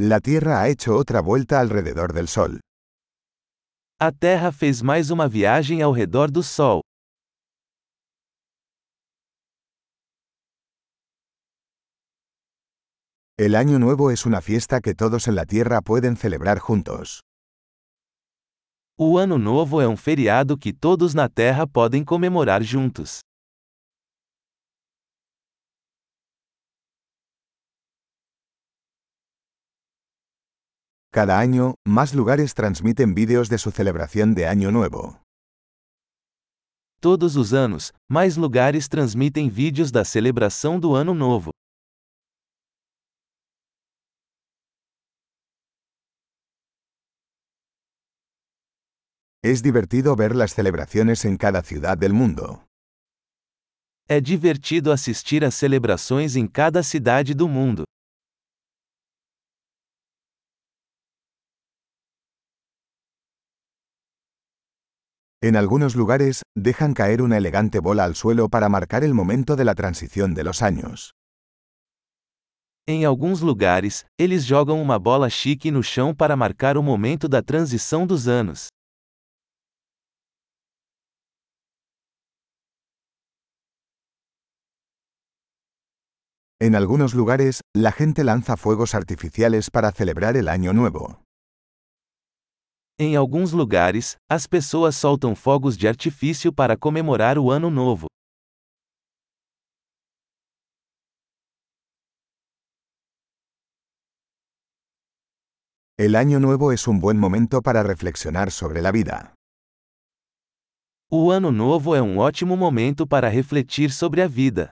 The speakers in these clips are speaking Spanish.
La Tierra ha hecho otra vuelta alrededor del Sol. A Terra fez mais uma viagem ao redor do Sol. El Año Nuevo es una fiesta que todos en la Tierra pueden celebrar juntos. O Ano Novo é um feriado que todos na Terra podem comemorar juntos. Cada año, más lugares transmiten vídeos de su celebración de Año Nuevo. Todos os anos, mais lugares transmitem vídeos da celebração do Ano Novo. Es divertido ver las celebraciones en cada ciudad del mundo. É divertido assistir às celebrações em cada cidade do mundo. En algunos lugares, dejan caer una elegante bola al suelo para marcar el momento de la transición de los años. Em alguns lugares, eles jogam uma bola chique no chão para marcar o momento da transição dos anos. En algunos lugares, la gente lanza fuegos artificiales para celebrar el Año Nuevo. Em alguns lugares, as pessoas soltam fogos de artifício para comemorar o Ano Novo. El Año Nuevo es un buen momento para reflexionar sobre la vida. O Ano Novo é um ótimo momento para refletir sobre a vida.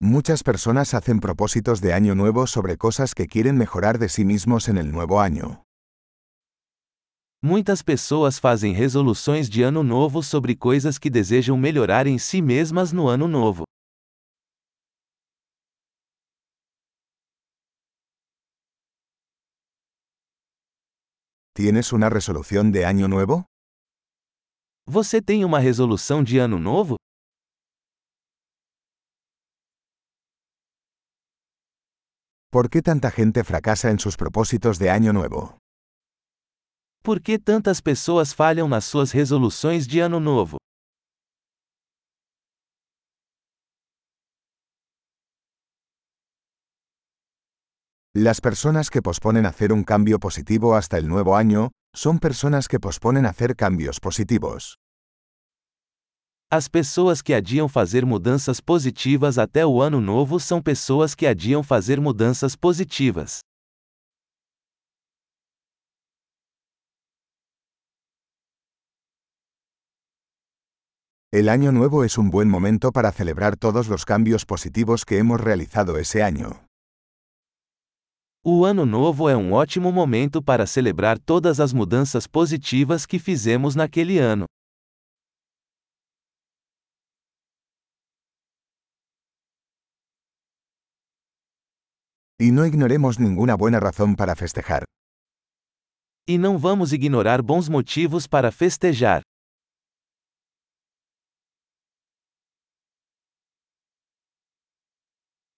Muchas personas hacen propósitos de año nuevo sobre cosas que quieren mejorar de sí mismos en el nuevo año. Muitas pessoas fazem resoluções de ano novo sobre coisas que desejam melhorar em si mesmas no ano novo. ¿Tienes una resolución de año nuevo? Você tem uma resolução de ano novo? ¿Por qué tanta gente fracasa en sus propósitos de año nuevo? Por que tantas pessoas falham nas suas resoluções de ano novo? Las personas que posponen hacer un cambio positivo hasta el nuevo año, son personas que posponen hacer cambios positivos. As pessoas que adiam fazer mudanças positivas até o ano novo são pessoas que adiam fazer mudanças positivas. El año nuevo es un buen momento para celebrar todos los cambios positivos que hemos realizado ese año. O ano novo é um ótimo momento para celebrar todas as mudanças positivas que fizemos naquele ano. Y no ignoremos ninguna buena razón para festejar. E não vamos ignorar bons motivos para festejar.